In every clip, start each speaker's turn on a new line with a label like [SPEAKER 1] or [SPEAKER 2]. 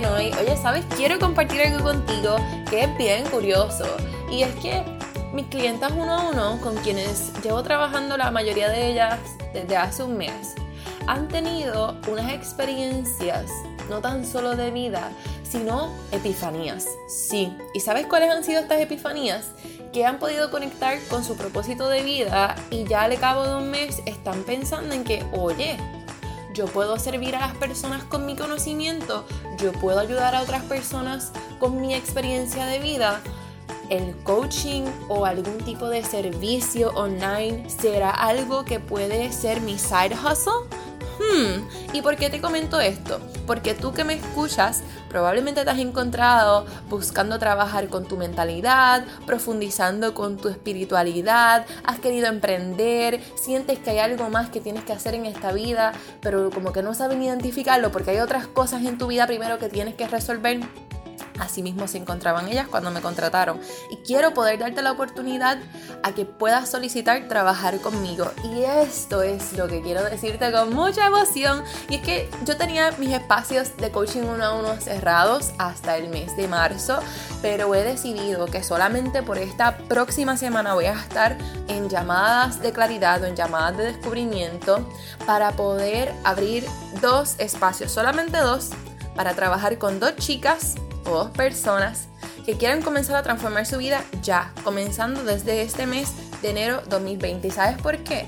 [SPEAKER 1] hoy. Oye, ¿sabes? Quiero compartir algo contigo que es bien curioso. Y es que mis clientas uno a uno, con quienes llevo trabajando la mayoría de ellas desde hace un mes, han tenido unas experiencias no tan solo de vida, sino epifanías. Sí, ¿y sabes cuáles han sido estas epifanías? Que han podido conectar con su propósito de vida y ya al cabo de un mes están pensando en que, oye, yo puedo servir a las personas con mi conocimiento, yo puedo ayudar a otras personas con mi experiencia de vida. El coaching o algún tipo de servicio online será algo que puede ser mi side hustle Hmm, ¿y por qué te comento esto? Porque tú que me escuchas probablemente te has encontrado buscando trabajar con tu mentalidad, profundizando con tu espiritualidad, has querido emprender, sientes que hay algo más que tienes que hacer en esta vida, pero como que no sabes identificarlo porque hay otras cosas en tu vida primero que tienes que resolver. Así mismo se encontraban ellas cuando me contrataron. Y quiero poder darte la oportunidad a que puedas solicitar trabajar conmigo. Y esto es lo que quiero decirte con mucha emoción. Y es que yo tenía mis espacios de coaching uno a uno cerrados hasta el mes de marzo. Pero he decidido que solamente por esta próxima semana voy a estar en llamadas de claridad o en llamadas de descubrimiento para poder abrir dos espacios, solamente dos, para trabajar con dos chicas o dos personas que quieran comenzar a transformar su vida ya, comenzando desde este mes de enero 2020. ¿Y sabes por qué?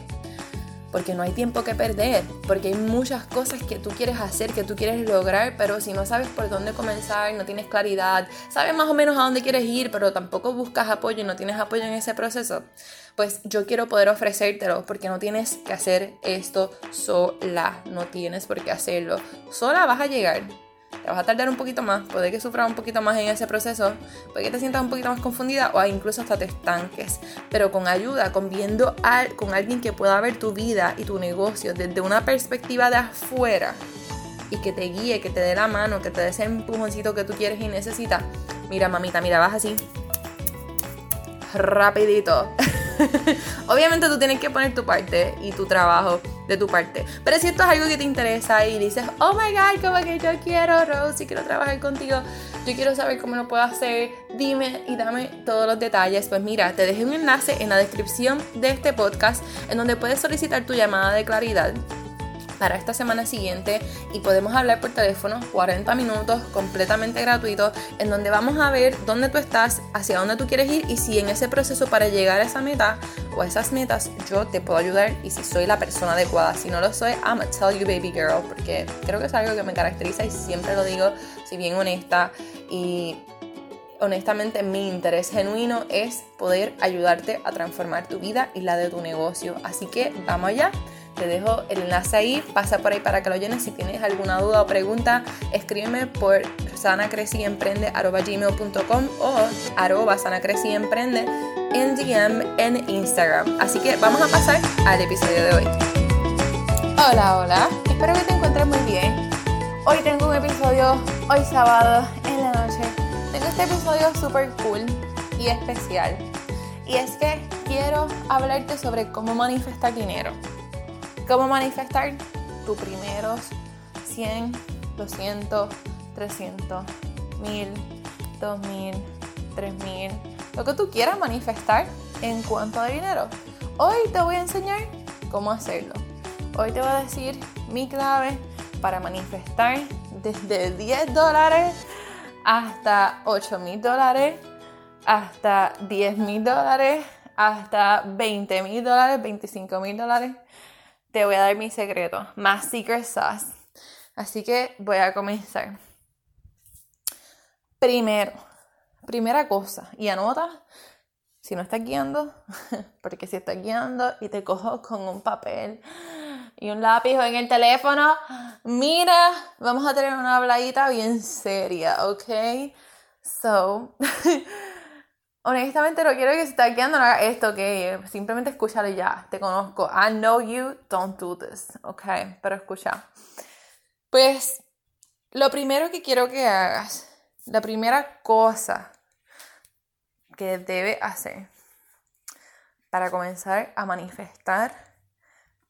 [SPEAKER 1] Porque no hay tiempo que perder, porque hay muchas cosas que tú quieres hacer, que tú quieres lograr, pero si no sabes por dónde comenzar, no tienes claridad, sabes más o menos a dónde quieres ir, pero tampoco buscas apoyo y no tienes apoyo en ese proceso, pues yo quiero poder ofrecértelo, porque no tienes que hacer esto sola, no tienes por qué hacerlo. Sola vas a llegar, te vas a tardar un poquito más, puede que sufras un poquito más en ese proceso, puede que te sientas un poquito más confundida o incluso hasta te estanques, pero con ayuda, con viendo con alguien que pueda ver tu vida y tu negocio desde una perspectiva de afuera y que te guíe, que te dé la mano, que te dé ese empujoncito que tú quieres y necesitas. Mira, mamita, mira, vas así. Rapidito. Obviamente tú tienes que poner tu parte y tu trabajo de tu parte. Pero si esto es algo que te interesa y dices, oh my god, como que yo quiero, Rose, y quiero trabajar contigo, yo quiero saber cómo lo puedo hacer, dime y dame todos los detalles. Pues mira, te dejé un enlace en la descripción de este podcast en donde puedes solicitar tu llamada de claridad para esta semana siguiente y podemos hablar por teléfono 40 minutos completamente gratuito en donde vamos a ver dónde tú estás, hacia dónde tú quieres ir y si en ese proceso para llegar a esa meta o a esas metas yo te puedo ayudar y si soy la persona adecuada. Si no lo soy, I'm gonna tell you baby girl porque creo que es algo que me caracteriza y siempre lo digo, si bien honesta y honestamente mi interés genuino es poder ayudarte a transformar tu vida y la de tu negocio. Así que vamos allá. Te dejo el enlace ahí, pasa por ahí para que lo llenes. Si tienes alguna duda o pregunta, escríbeme por sanacreciemprende.com o arroba sanacreciemprende en DM en Instagram. Así que vamos a pasar al episodio de hoy. Hola, hola, espero que te encuentres muy bien. Hoy tengo un episodio, hoy sábado, en la noche. Tengo este episodio súper cool y especial. Y es que quiero hablarte sobre cómo manifestar dinero. ¿Cómo manifestar tus primeros 100, 200, 300, 1000, 2000, 3000, lo que tú quieras manifestar en cuanto a dinero? Hoy te voy a enseñar cómo hacerlo. Hoy te voy a decir mi clave para manifestar desde 10 dólares hasta 8 mil dólares, hasta 10 mil dólares, hasta 20 mil dólares, 25 mil dólares te voy a dar mi secreto, más secret sauce. Así que voy a comenzar. Primero, primera cosa, y anota si no estás guiando, porque si estás guiando y te cojo con un papel y un lápiz o en el teléfono, mira, vamos a tener una habladita bien seria, ¿ok? So, honestamente no quiero que se esté quedando no esto, que simplemente escúchalo ya, te conozco, I know you, don't do this, ok, pero escucha. Pues lo primero que quiero que hagas, la primera cosa que debe hacer para comenzar a manifestar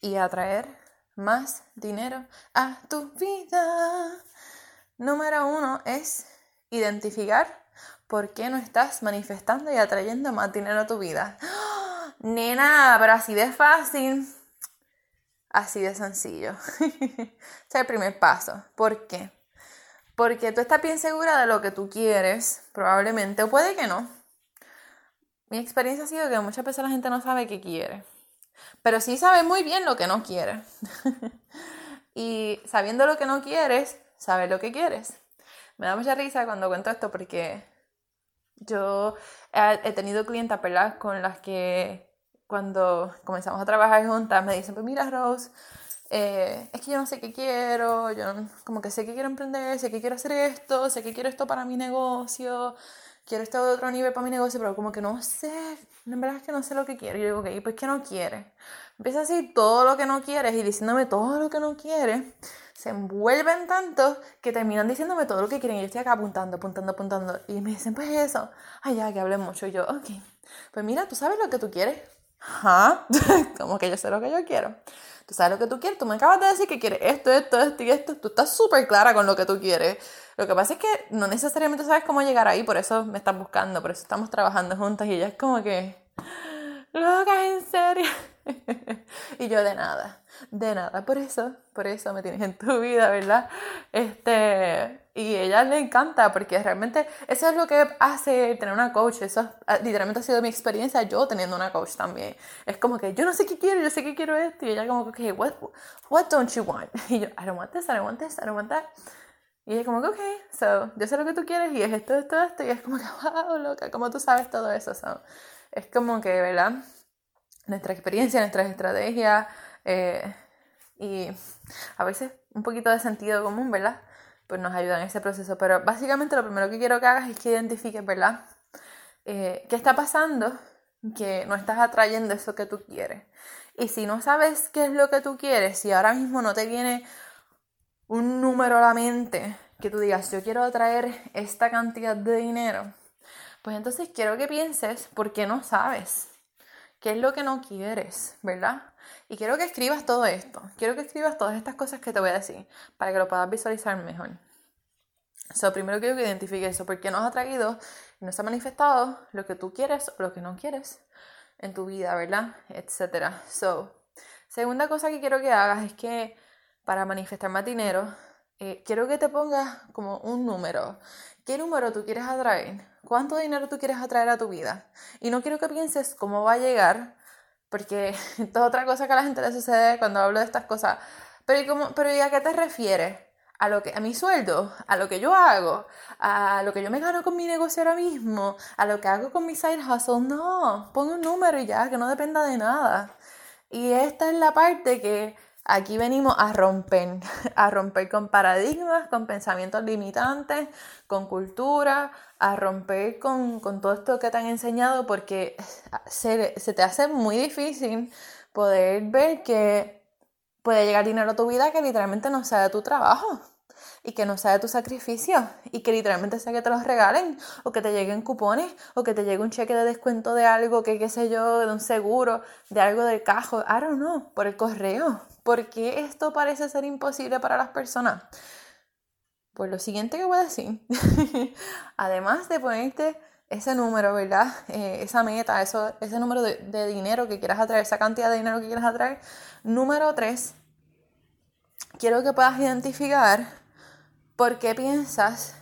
[SPEAKER 1] y atraer más dinero a tu vida. Número uno es identificar por qué no estás manifestando y atrayendo más dinero a tu vida. Nena, pero así de fácil. Así de sencillo. Ese es el primer paso. ¿Por qué? Porque tú estás bien segura de lo que tú quieres, probablemente, o puede que no. Mi experiencia ha sido que muchas veces la gente no sabe qué quiere, pero sí sabe muy bien lo que no quiere. y sabiendo lo que no quieres, sabes lo que quieres. Me da mucha risa cuando cuento esto porque yo he, tenido clientas, ¿verdad? Con las que cuando comenzamos a trabajar juntas me dicen, pues mira Rose, eh, es que yo no sé qué quiero, yo como que sé que quiero emprender, sé que quiero hacer esto, sé que quiero esto para mi negocio, quiero esto de otro nivel para mi negocio, pero como que no sé, en verdad es que no sé lo que quiero. Y yo digo, ok, pues ¿qué no quieres? Empieza a todo lo que no quieres y diciéndome todo lo que no quieres, se envuelven tanto que terminan diciéndome todo lo que quieren. Yo estoy acá apuntando, apuntando, apuntando. Y me dicen, pues eso, ay, ya, que hablé mucho. Y yo, ok, pues mira, tú sabes lo que tú quieres. Ajá, como que yo sé lo que yo quiero tú sabes lo que tú quieres, tú me acabas de decir que quieres esto, esto, esto y esto, tú estás súper clara con lo que tú quieres. Lo que pasa es que no necesariamente sabes cómo llegar ahí, por eso me estás buscando, por eso estamos trabajando juntas y ella es como que, loca, en serio. y yo de nada, de nada, por eso, por eso me tienes en tu vida, ¿verdad? Este, y ella le encanta porque realmente eso es lo que hace tener una coach, eso ah, literalmente ha sido mi experiencia yo teniendo una coach también. Es como que yo no sé qué quiero, yo sé que quiero esto y ella como que, what, what don't you want? Y yo, I don't want this, I don't want this, I don't want that. Y ella como que, ok, so, yo sé lo que tú quieres y es esto, esto, esto. Y es como que, wow, loca, como tú sabes todo eso. So, es como que, ¿verdad? Nuestra experiencia, nuestras estrategias eh, y a veces un poquito de sentido común, ¿verdad? Pues nos ayudan en ese proceso. Pero básicamente lo primero que quiero que hagas es que identifiques, ¿verdad? Eh, ¿Qué está pasando? Que no estás atrayendo eso que tú quieres. Y si no sabes qué es lo que tú quieres, si ahora mismo no te viene un número a la mente que tú digas, yo quiero atraer esta cantidad de dinero, pues entonces quiero que pienses por qué no sabes. ¿Qué es lo que no quieres, verdad? Y quiero que escribas todo esto. Quiero que escribas todas estas cosas que te voy a decir para que lo puedas visualizar mejor. So, primero quiero que identifiques eso, porque no has traído y no se ha manifestado lo que tú quieres o lo que no quieres en tu vida, ¿verdad? Etcétera. So, segunda cosa que quiero que hagas es que para manifestar más dinero, eh, quiero que te pongas como un número. ¿Qué número tú quieres atraer? ¿Cuánto dinero tú quieres atraer a tu vida? Y no quiero que pienses cómo va a llegar, porque esto es otra cosa que a la gente le sucede cuando hablo de estas cosas. Pero ¿y, pero ¿y a qué te refieres? ¿A, lo que, ¿A mi sueldo? ¿A lo que yo hago? ¿A lo que yo me gano con mi negocio ahora mismo? ¿A lo que hago con mi side hustle? No, pon un número y ya, que no dependa de nada. Y esta es la parte que Aquí venimos a romper, a romper con paradigmas, con pensamientos limitantes, con cultura, a romper con, todo esto que te han enseñado porque se, te hace muy difícil poder ver que puede llegar dinero a tu vida que literalmente no sea de tu trabajo y que no sea de tu sacrificio y que literalmente sea que te los regalen o que te lleguen cupones o que te llegue un cheque de descuento de algo que qué sé yo, de un seguro, de algo del cajo, I don't know, por el correo. ¿Por qué esto parece ser imposible para las personas? Pues lo siguiente que voy a decir, además de ponerte ese número, ¿verdad? Eh, esa meta, eso, ese número de, de, dinero que quieras atraer, esa cantidad de dinero que quieras atraer. Número tres, quiero que puedas identificar por qué piensas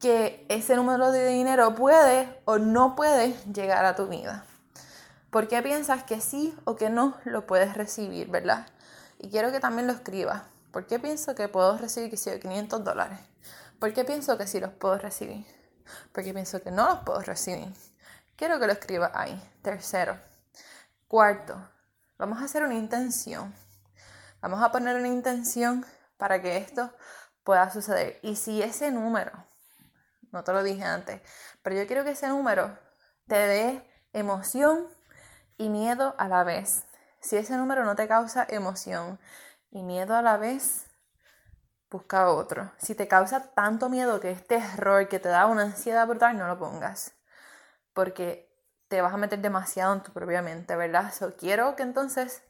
[SPEAKER 1] que ese número de dinero puede o no puede llegar a tu vida. ¿Por qué piensas que sí o que no lo puedes recibir, verdad? Y quiero que también lo escribas. ¿Por qué pienso que puedo recibir que 500 dólares? ¿Por qué pienso que sí los puedo recibir? ¿Por qué pienso que no los puedo recibir? Quiero que lo escribas ahí. Tercero. Cuarto, vamos a hacer una intención. Vamos a poner una intención para que esto pueda suceder. Y si ese número, no te lo dije antes, pero yo quiero que ese número te dé emoción y miedo a la vez. Si ese número no te causa emoción y miedo a la vez, busca otro. Si te causa tanto miedo que es terror, que te da una ansiedad brutal, no lo pongas. Porque te vas a meter demasiado en tu propia mente, ¿verdad? So, quiero que entonces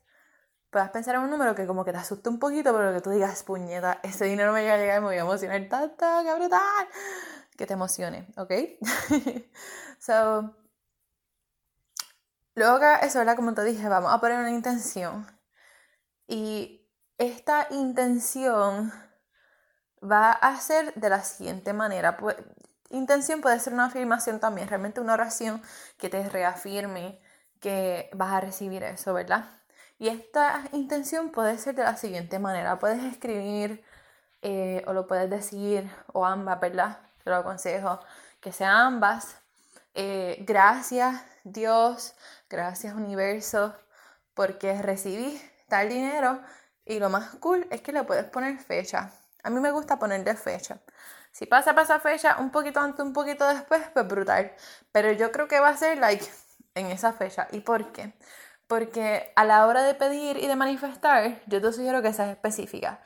[SPEAKER 1] puedas pensar en un número que como que te asuste un poquito, pero que tú digas, puñeta, ese dinero me llega a llegar y me voy a emocionar tanto, qué brutal, que te emocione, ¿ok? so, luego que eso, ¿verdad? Como te dije, vamos a poner una intención. Y esta intención va a ser de la siguiente manera. Intención puede ser una afirmación también, realmente una oración que te reafirme que vas a recibir eso, ¿verdad? Y esta intención puede ser de la siguiente manera. Puedes escribir eh, o lo puedes decir o ambas, ¿verdad? Te lo aconsejo que sean ambas. Eh, gracias Dios, gracias universo, porque recibí tal dinero y lo más cool es que le puedes poner fecha. A mí me gusta ponerle fecha. Si pasa para esa fecha, un poquito antes, un poquito después, pues brutal. Pero yo creo que va a ser like en esa fecha. ¿Y por qué? Porque a la hora de pedir y de manifestar, yo te sugiero que seas específica.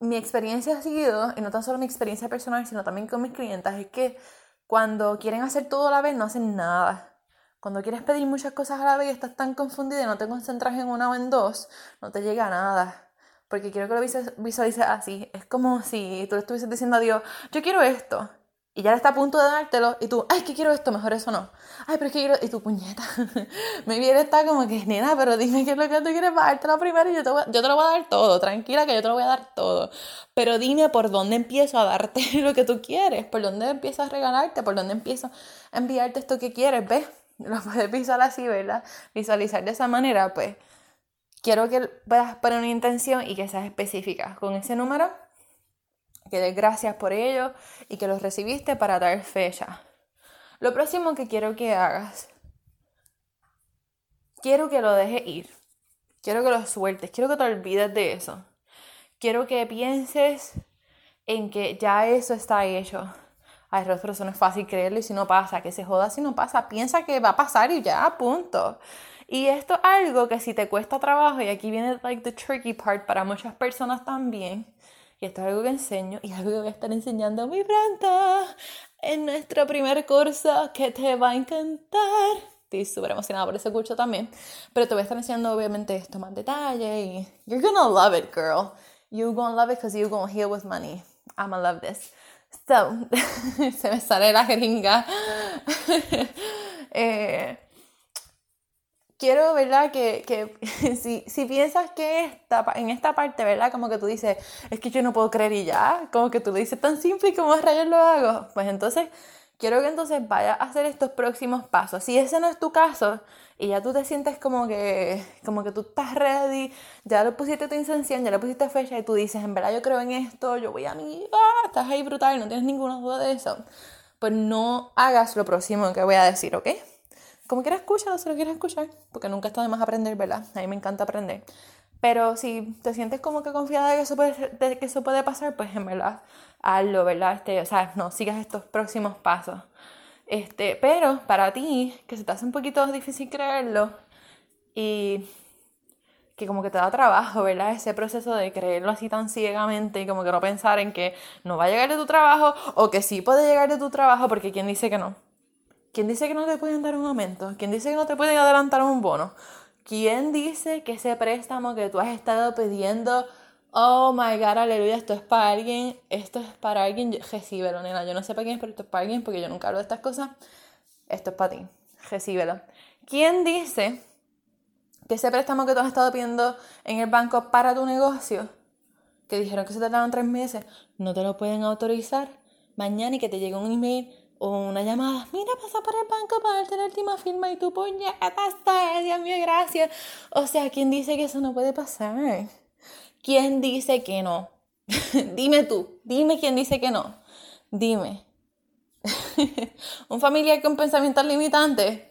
[SPEAKER 1] Mi experiencia ha sido, y no tan solo mi experiencia personal, sino también con mis clientes, es que cuando quieren hacer todo a la vez, no hacen nada. Cuando quieres pedir muchas cosas a la vez y estás tan confundida y no te concentras en una o en dos, no te llega nada porque quiero que lo visualices así. Es como si tú le estuvieses diciendo a Dios, yo quiero esto. Y ya está a punto de dártelo. Y tú, ay, que quiero esto, mejor eso no. Ay, pero es que quiero. Y tu puñeta. Me viene está como que, nena, pero dime qué es lo que tú quieres para dártelo primero y yo te, yo te lo voy a dar todo. Tranquila, que yo te lo voy a dar todo. Pero dime por dónde empiezo a darte lo que tú quieres. Por dónde empiezo a regalarte. Por dónde empiezo a enviarte esto que quieres. ¿Ves? Lo puedes visualizar así, ¿verdad? Visualizar de esa manera, pues quiero que puedas poner una intención y que seas específica con ese número, que des gracias por ello y que los recibiste para dar fecha. Lo próximo que quiero que hagas, quiero que lo dejes ir, quiero que lo sueltes, quiero que te olvides de eso. Quiero que pienses en que ya eso está hecho. Ay, eso no es fácil creerlo y si no pasa, que se joda si no pasa. Piensa que va a pasar y ya, punto. Y esto es algo que si te cuesta trabajo, y aquí viene like the tricky part para muchas personas también, y esto es algo que enseño y algo que voy a estar enseñando muy pronto en nuestro primer curso que te va a encantar. Estoy súper emocionada por ese curso también, pero te voy a estar enseñando obviamente esto más detalle y you're gonna love it, girl. You're gonna love it because you're gonna heal with money. I'm gonna love this. So, se me sale la jeringa. eh, quiero, ¿verdad? Que, que si, si, piensas que esta, en esta parte, ¿verdad? Como que tú dices, es que yo no puedo creer y ya, como que tú lo dices tan simple y como rayos lo hago, pues entonces quiero que entonces vayas a hacer estos próximos pasos. Si ese no es tu caso y ya tú te sientes como que, como que tú estás ready, ya le pusiste tu intención, ya le pusiste fecha y tú dices, en verdad yo creo en esto, yo voy a mí, ah, estás ahí brutal, no tienes ninguna duda de eso, pues no hagas lo próximo que voy a decir, ¿ok? Como quieras escuchar, si lo quieres escuchar, porque nunca está de más aprender, ¿verdad? A mí me encanta aprender. Pero si te sientes como que confiada de que eso puede, de que eso puede pasar, pues en verdad, hazlo, ¿verdad? Este, o sea, no, sigas estos próximos pasos. Este, pero para ti, que se te hace un poquito difícil creerlo y que como que te da trabajo, ¿verdad? Ese proceso de creerlo así tan ciegamente y como que no pensar en que no va a llegar de tu trabajo o que sí puede llegar de tu trabajo porque quién dice que no. ¿Quién dice que no te pueden dar un aumento? ¿Quién dice que no te pueden adelantar un bono? ¿Quién dice que ese préstamo que tú has estado pidiendo, oh my god, aleluya, esto es para alguien, esto es para alguien, recíbelo, nena. Yo no sé para quién es, pero esto es para alguien porque yo nunca hablo de estas cosas. Esto es para ti, recíbelo. ¿Quién dice que ese préstamo que tú has estado pidiendo en el banco para tu negocio, que dijeron que se te daban tres meses, no te lo pueden autorizar mañana y que te llegue un email o una llamada, mira, pasa por el banco para darte la última firma y tu puñeta está, Dios mío, gracias. O sea, ¿quién dice que eso no puede pasar? ¿Quién dice que no? dime tú, dime quién dice que no. Dime. Un familiar con pensamientos limitantes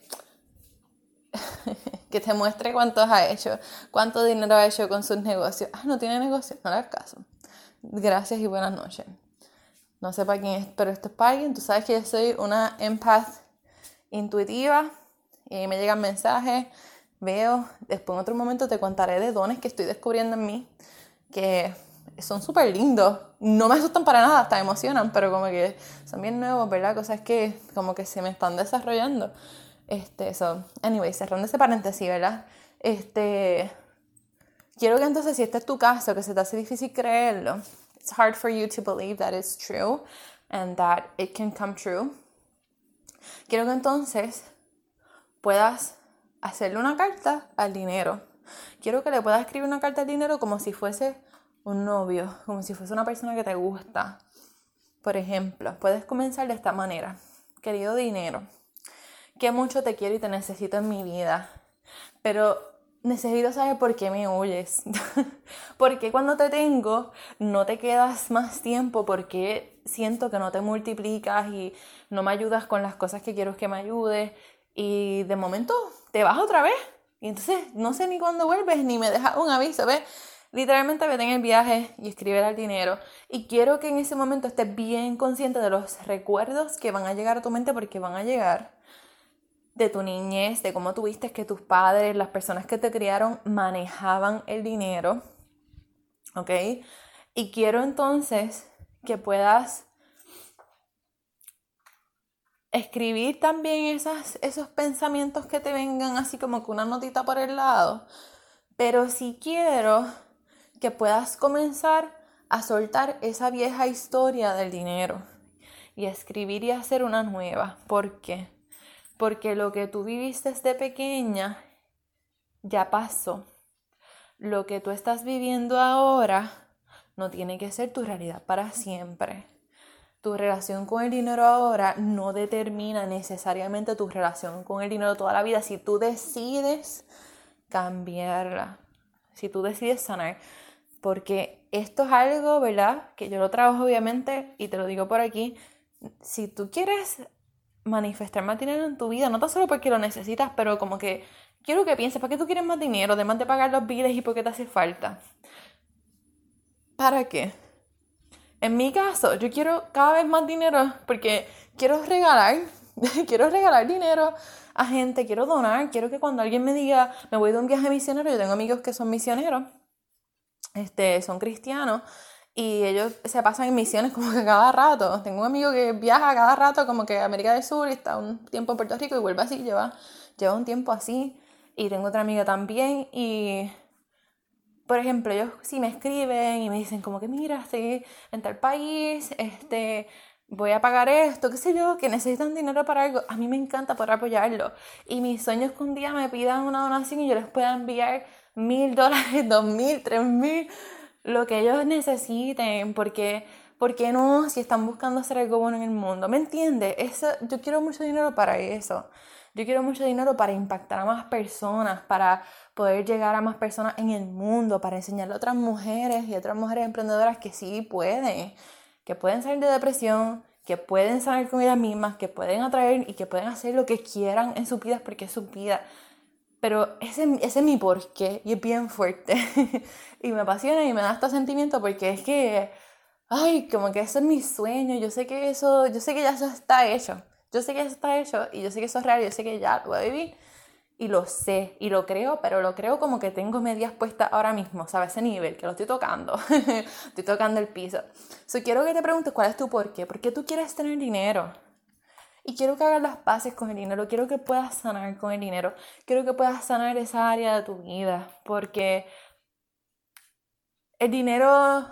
[SPEAKER 1] que te muestre cuántos ha hecho, cuánto dinero ha hecho con sus negocios. Ah, no tiene negocio, no le hagas caso. Gracias y buenas noches. No sé para quién es, pero esto es para alguien. Tú sabes que yo soy una empath intuitiva y me llegan mensajes, veo. Después en otro momento te contaré de dones que estoy descubriendo en mí que son súper lindos. No me asustan para nada, hasta emocionan, pero como que son bien nuevos, ¿verdad? Cosas que como que se me están desarrollando. Este, eso. Anyway, cerrando ese paréntesis, ¿verdad? Este. quiero que entonces, si este es tu caso, que se te hace difícil creerlo, it's hard for you to believe that it's true and that it can come true. Quiero que entonces puedas hacerle una carta al dinero. Quiero que le puedas escribir una carta al dinero como si fuese un novio, como si fuese una persona que te gusta. Por ejemplo, puedes comenzar de esta manera. Querido dinero, que mucho te quiero y te necesito en mi vida, pero necesito saber por qué me huyes. porque cuando te tengo no te quedas más tiempo porque siento que no te multiplicas y no me ayudas con las cosas que quiero que me ayudes y de momento te vas otra vez y entonces no sé ni cuándo vuelves ni me dejas un aviso, ¿ves? Literalmente vete en el viaje y escribe al dinero. Y quiero que en ese momento estés bien consciente de los recuerdos que van a llegar a tu mente porque van a llegar de tu niñez, de cómo tuviste que tus padres, las personas que te criaron, manejaban el dinero. ¿Ok? Y quiero entonces que puedas escribir también esas, esos pensamientos que te vengan así como que una notita por el lado. Pero si quiero que puedas comenzar a soltar esa vieja historia del dinero y escribir y hacer una nueva. ¿Por qué? Porque lo que tú viviste desde pequeña ya pasó. Lo que tú estás viviendo ahora no tiene que ser tu realidad para siempre. Tu relación con el dinero ahora no determina necesariamente tu relación con el dinero toda la vida si tú decides cambiarla, si tú decides sanar. Porque esto es algo, ¿verdad? Que yo lo trabajo obviamente y te lo digo por aquí. Si tú quieres manifestar más dinero en tu vida, no tan solo porque lo necesitas, pero como que quiero que pienses, ¿para qué tú quieres más dinero? Además de pagar los biles y por qué te hace falta. ¿Para qué? En mi caso, yo quiero cada vez más dinero porque quiero regalar, quiero regalar dinero a gente, quiero donar, quiero que cuando alguien me diga, me voy de un viaje misionero, yo tengo amigos que son misioneros, este, son cristianos, y ellos se pasan en misiones como que cada rato. Tengo un amigo que viaja cada rato como que a América del Sur y está un tiempo en Puerto Rico y vuelve así, lleva, lleva un tiempo así. Y tengo otra amiga también y, por ejemplo, ellos sí me escriben y me dicen como que mira, estoy en tal país, este, voy a pagar esto, qué sé yo, que necesitan dinero para algo. A mí me encanta poder apoyarlo. Y mis sueños que un día me pidan una donación y yo les pueda enviar mil dólares, dos mil, tres mil lo que ellos necesiten, porque, ¿por qué no? Si están buscando hacer algo bueno en el mundo, ¿me entiendes? Eso, yo quiero mucho dinero para eso. Yo quiero mucho dinero para impactar a más personas, para poder llegar a más personas en el mundo, para enseñarle a otras mujeres y otras mujeres emprendedoras que sí pueden, que pueden salir de depresión, que pueden salir con ellas mismas, que pueden atraer y que pueden hacer lo que quieran en sus vidas porque es su vida. Pero ese, ese es mi porqué y es bien fuerte. y me apasiona y me da este sentimiento porque es que, ay, como que ese es mi sueño. Yo sé que eso, yo sé que ya eso está hecho. Yo sé que eso está hecho y yo sé que eso es real. Yo sé que ya lo voy a vivir. Y lo sé y lo creo, pero lo creo como que tengo medias puestas ahora mismo, ¿sabes? Ese nivel, que lo estoy tocando. estoy tocando el piso. So, quiero que te preguntes cuál es tu porqué. ¿Por qué tú quieres tener dinero? Y quiero que hagas las paces con el dinero, quiero que puedas sanar con el dinero, quiero que puedas sanar esa área de tu vida, porque el dinero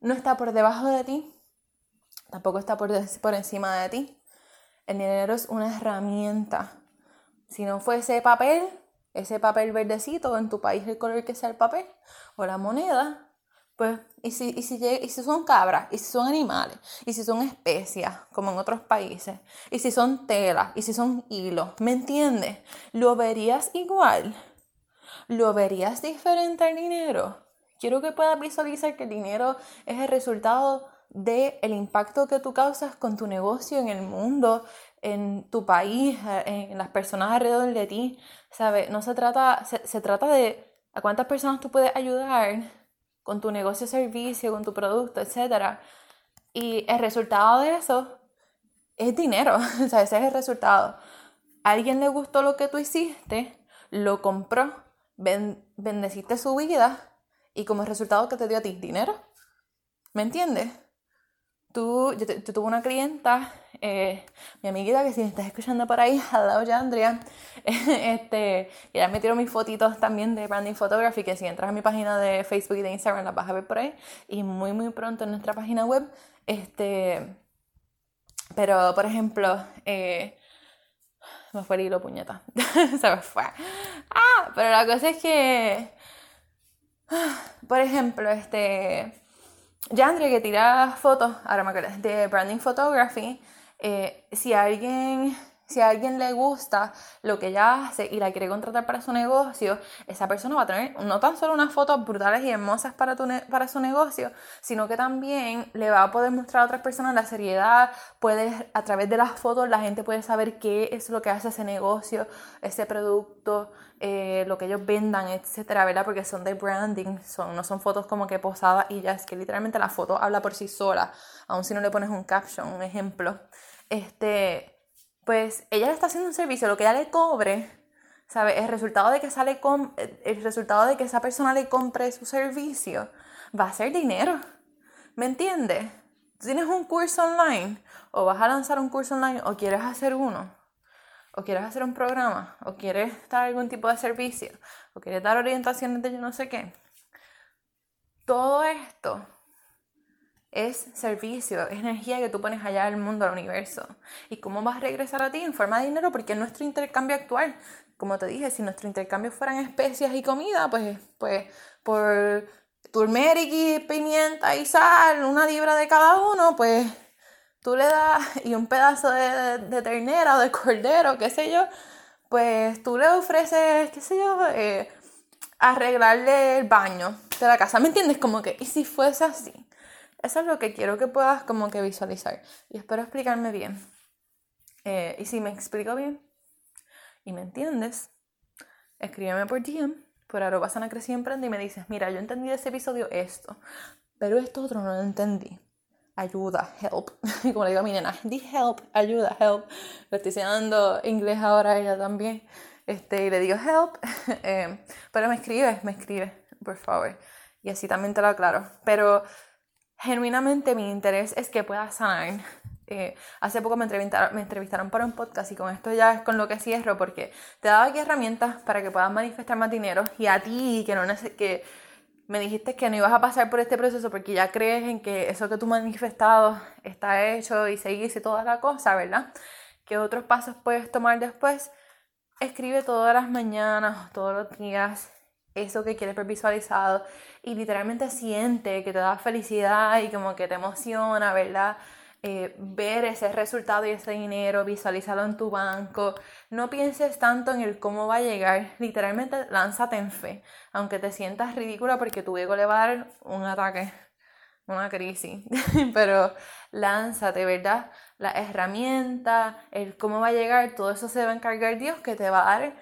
[SPEAKER 1] no está por debajo de ti, tampoco está por, por encima de ti. El dinero es una herramienta. Si no fuese papel, ese papel verdecito en tu país el color que sea el papel, o la moneda, pues, ¿y si, y, si, y si son cabras, y si son animales, y si son especias, como en otros países, y si son telas, y si son hilos, ¿me entiendes? ¿Lo verías igual? ¿Lo verías diferente al dinero? Quiero que puedas visualizar que el dinero es el resultado del el impacto que tú causas con tu negocio en el mundo, en tu país, en las personas alrededor de ti, ¿sabes? No se trata, se, se trata de a cuántas personas tú puedes ayudar con tu negocio servicio, con tu producto, etc. Y el resultado de eso es dinero, o sea, ese es el resultado. Alguien le gustó lo que tú hiciste, lo compró, bendeciste su vida y como resultado que te dio a ti dinero. ¿Me entiendes? Tú, yo, tuve una clienta, eh, mi amiguita que si me estás escuchando por ahí, al lado de Andrea, este, ella me tiró mis fotitos también de Branding Photography, que si entras a mi página de Facebook y de Instagram las vas a ver por ahí, y muy muy pronto en nuestra página web, este, pero por ejemplo, eh, me fue el hilo puñeta, se me fue, ah, pero la cosa es que, por ejemplo, este Yandre que tira fotos, ahora me acuerdo, de branding photography, eh, si alguien si a alguien le gusta lo que ella hace y la quiere contratar para su negocio, esa persona va a tener no tan solo unas fotos brutales y hermosas para, tu para su negocio, sino que también le va a poder mostrar a otras personas la seriedad, puede, a través de las fotos la gente puede saber qué es lo que hace ese negocio, ese producto, eh, lo que ellos vendan, etcétera, ¿verdad? Porque son de branding, son, no son fotos como que posadas y ya, es que literalmente la foto habla por sí sola, aun si no le pones un caption, un ejemplo. Este, pues ella le está haciendo un servicio, lo que ella le cobre, ¿sabe? El resultado de que sale con, el resultado de que esa persona le compre su servicio va a ser dinero. ¿Me entiendes? Tienes un curso online o vas a lanzar un curso online o quieres hacer uno o quieres hacer un programa o quieres dar algún tipo de servicio o quieres dar orientaciones de yo no sé qué. Todo esto es servicio, es energía que tú pones allá al mundo, al universo. ¿Y cómo vas a regresar a ti? En forma de dinero, porque es nuestro intercambio actual. Como te dije, si nuestro intercambio fueran especias y comida, pues, pues por turmeric y pimienta y sal, una libra de cada uno, pues tú le das, y un pedazo de, ternera o de cordero, qué sé yo, pues tú le ofreces, qué sé yo, eh, arreglarle el baño de la casa. ¿Me entiendes? Como que, ¿y si fuese así? Eso es lo que quiero que puedas como que visualizar. Y espero explicarme bien. Eh, y si me explico bien y me entiendes, escríbeme por DM, por arroba sana emprende y me dices, mira, yo entendí de ese episodio esto, pero esto otro no lo entendí. Ayuda, help. Como le digo a mi nena, di help, ayuda, help. Le estoy enseñando inglés ahora a ella también. Este, y le digo help. Eh, pero me escribes, me escribes, por favor. Y así también te lo aclaro. Pero genuinamente mi interés es que puedas sanar. Eh, hace poco me entrevistaron, para un podcast y con esto ya es con lo que cierro porque te daba aquí herramientas para que puedas manifestar más dinero y a ti que no que me dijiste que no ibas a pasar por este proceso porque ya crees en que eso que tú manifestado está hecho y seguís y toda la cosa, ¿verdad? ¿Qué otros pasos puedes tomar después? Escribe todas las mañanas, todos los días, eso que quieres ver visualizado y literalmente siente que te da felicidad y como que te emociona, ¿verdad? Eh, ver ese resultado y ese dinero, visualizarlo en tu banco. No pienses tanto en el cómo va a llegar, literalmente lánzate en fe, aunque te sientas ridícula porque tu ego le va a dar un ataque, una crisis, pero lánzate, ¿verdad? La herramienta, el cómo va a llegar, todo eso se va a encargar Dios que te va a dar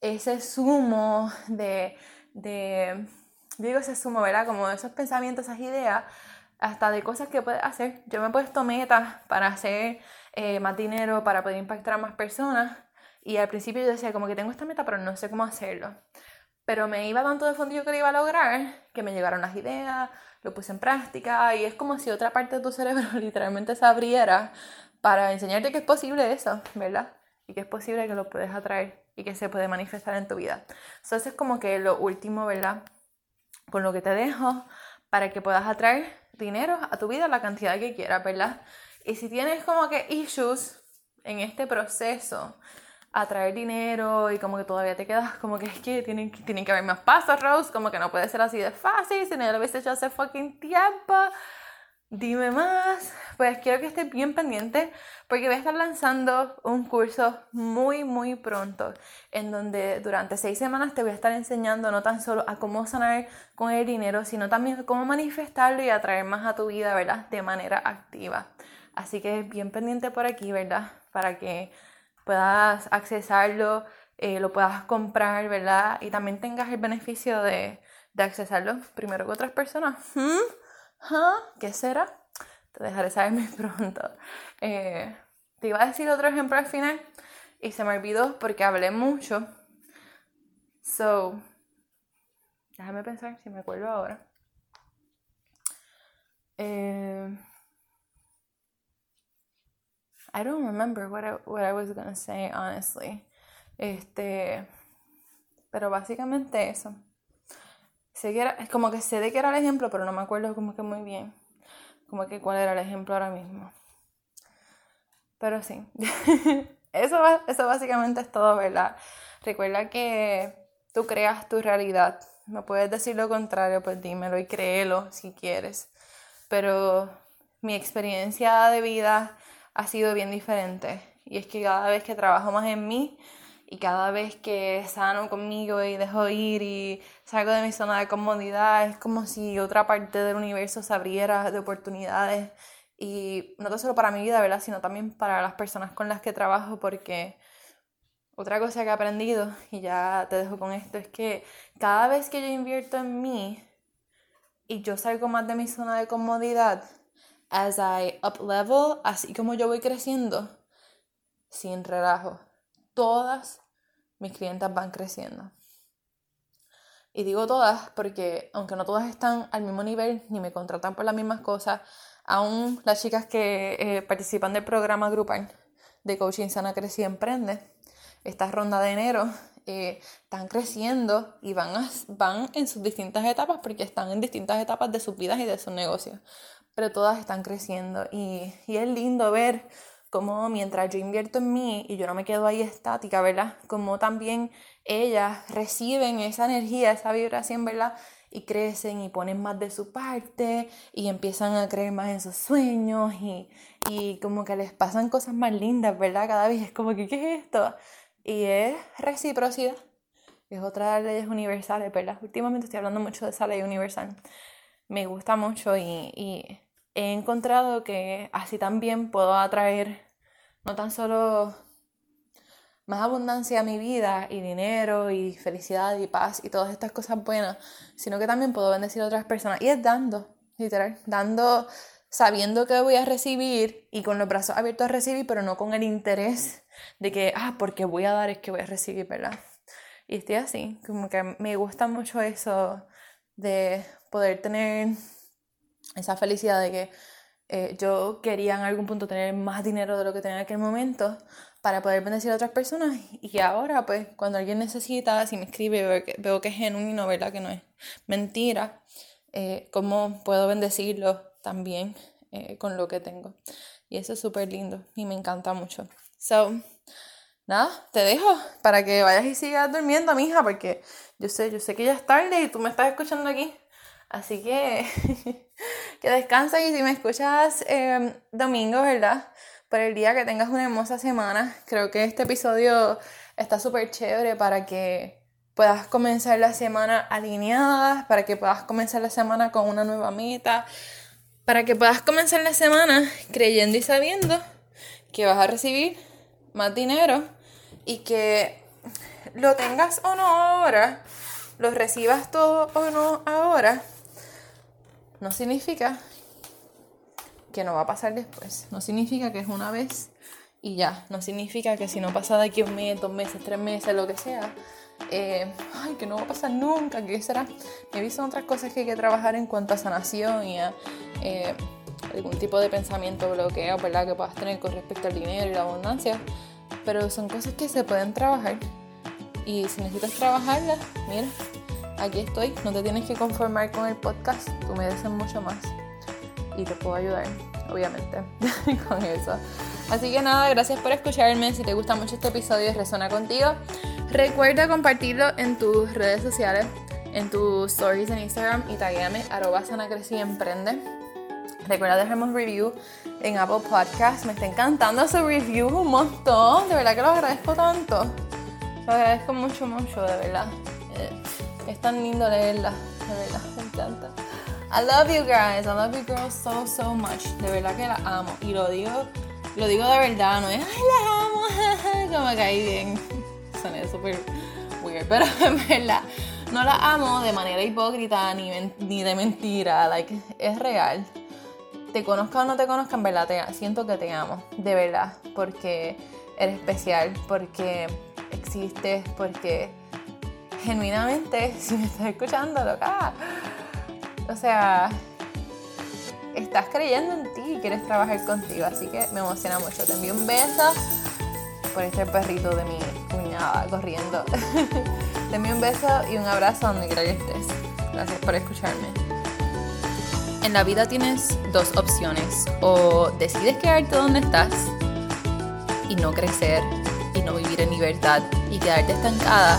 [SPEAKER 1] ese sumo de de, digo ese sumo, ¿verdad? Como esos pensamientos, esas ideas, hasta de cosas que puedes hacer. Yo me he puesto metas para hacer eh, más dinero, para poder impactar a más personas. Y al principio yo decía, como que tengo esta meta, pero no sé cómo hacerlo. Pero me iba tanto de fondo que lo iba a lograr, que me llegaron las ideas, lo puse en práctica y es como si otra parte de tu cerebro literalmente se abriera para enseñarte que es posible eso, ¿verdad? Y que es posible que lo puedes atraer y que se puede manifestar en tu vida. Entonces es como que lo último, ¿verdad? Con lo que te dejo para que puedas atraer dinero a tu vida la cantidad que quieras, ¿verdad? Y si tienes como que issues en este proceso, atraer dinero y como que todavía te quedas como que es que tienen, tienen que haber más pasos, Rose, como que no puede ser así de fácil, si no lo hubiese hecho hace fucking tiempo. Dime más. Pues quiero que estés bien pendiente porque voy a estar lanzando un curso muy, muy pronto en donde durante seis semanas te voy a estar enseñando no tan solo a cómo sanar con el dinero, sino también cómo manifestarlo y atraer más a tu vida, ¿verdad? De manera activa. Así que bien pendiente por aquí, ¿verdad? Para que puedas accesarlo, eh, lo puedas comprar, ¿verdad? Y también tengas el beneficio de, de accesarlo primero que otras personas. ¿Mm? ¿Qué será? Te dejaré saber muy pronto. Eh, te iba a decir otro ejemplo al final y se me olvidó porque hablé mucho. So, déjame pensar si me acuerdo ahora. Eh, I don't remember what I, what I was gonna say, honestly. Este, pero básicamente eso. Sé que era, como que sé de qué era el ejemplo, pero no me acuerdo como que muy bien. Como que cuál era el ejemplo ahora mismo. Pero sí. eso, eso básicamente es todo, ¿verdad? Recuerda que tú creas tu realidad. Me puedes decir lo contrario, pues dímelo y créelo si quieres. Pero mi experiencia de vida ha sido bien diferente. Y es que cada vez que trabajo más en mí y cada vez que sano conmigo y dejo ir y salgo de mi zona de comodidad, es como si otra parte del universo se abriera de oportunidades. Y no solo para mi vida, ¿verdad? Sino también para las personas con las que trabajo, porque otra cosa que he aprendido, y ya te dejo con esto, es que cada vez que yo invierto en mí y yo salgo más de mi zona de comodidad, as I up level, así como yo voy creciendo, sin relajo, todas mis clientas van creciendo. Y digo todas porque aunque no todas están al mismo nivel ni me contratan por las mismas cosas, aún las chicas que eh, participan del programa grupal de Coaching Sana Crece y Emprende, esta ronda de enero, eh, están creciendo y van, van en sus distintas etapas porque están en distintas etapas de sus vidas y de sus negocios pero todas están creciendo y es lindo ver cómo mientras yo invierto en mí y yo no me quedo ahí estática, ¿verdad? Como también ellas reciben esa energía, esa vibración, ¿verdad? Y crecen y ponen más de su parte y empiezan a creer más en sus sueños y, y como que les pasan cosas más lindas, ¿verdad? Cada vez es como que, ¿qué es esto? Y es reciprocidad, es otra de las leyes universales, ¿verdad? Últimamente estoy hablando mucho de esa ley universal. Me gusta mucho y, y he encontrado que así también puedo atraer no tan solo más abundancia a mi vida y dinero y felicidad y paz y todas estas cosas buenas, sino que también puedo bendecir a otras personas. Y es dando, literal, dando sabiendo que voy a recibir y con los brazos abiertos a recibir, pero no con el interés de que, ah, porque voy a dar es que voy a recibir, ¿verdad? Y estoy así, como que me gusta mucho eso de poder tener esa felicidad de que eh, yo quería en algún punto tener más dinero de lo que tenía en aquel momento para poder bendecir a otras personas y ahora pues cuando alguien necesita, si me escribe veo que, es genuino, ¿verdad? Que no es mentira, eh, cómo puedo bendecirlo también eh, con lo que tengo. Y eso es súper lindo y me encanta mucho. So, nada, te dejo para que vayas y sigas durmiendo, mija, porque yo sé, yo sé que ya es tarde y tú me estás escuchando aquí. Así que que descanses y si me escuchas em, domingo, ¿verdad? Por el día que tengas una hermosa semana. Creo que este episodio está súper chévere para que puedas comenzar la semana alineada, para que puedas comenzar la semana con una nueva meta, para que puedas comenzar la semana creyendo y sabiendo que vas a recibir más dinero y que lo tengas o no ahora, lo recibas todo o no ahora no significa que no va a pasar después. No significa que es una vez y ya. No significa que si no pasa de aquí un mes, dos meses, tres meses, lo que sea, eh, ay, que no va a pasar nunca, que será. He visto otras cosas que hay que trabajar en cuanto a sanación y a eh, algún tipo de pensamiento bloqueo, ¿verdad? Que puedas tener con respecto al dinero y la abundancia. Pero son cosas que se pueden trabajar. Y si necesitas trabajarlas, mira, aquí estoy. No te tienes que conformar con el podcast. Tú mereces mucho más. Y te puedo ayudar, obviamente, con eso. Así que nada, gracias por escucharme. Si te gusta mucho este episodio y resuena contigo, recuerda compartirlo en tus redes sociales, en tus stories en Instagram y taguéame arroba. Recuerda dejarme un review en Apple Podcast. Me está encantando su review un montón. De verdad que lo agradezco tanto. Lo agradezco mucho, mucho, de verdad. Es tan lindo leerla, de verdad, me encanta. I love you guys, I love you girls so, so much. De verdad que la amo. Y lo digo, lo digo de verdad, no es, ay, la amo, como me caí bien. Soné súper weird, pero en verdad, no la amo de manera hipócrita ni, ni de mentira, like, es real. Te conozca o no te conozca, en verdad, te, siento que te amo, de verdad, porque eres especial, porque existes, porque genuinamente, si me estás escuchando, loca, o sea, estás creyendo en ti y quieres trabajar contigo. Así que me emociona mucho. Te envío un beso por este perrito de mi cuñada corriendo. Te envío un beso y un abrazo donde quiera que estés. Gracias por escucharme. En la vida tienes dos opciones. O decides quedarte donde estás y no crecer y no vivir en libertad y quedarte estancada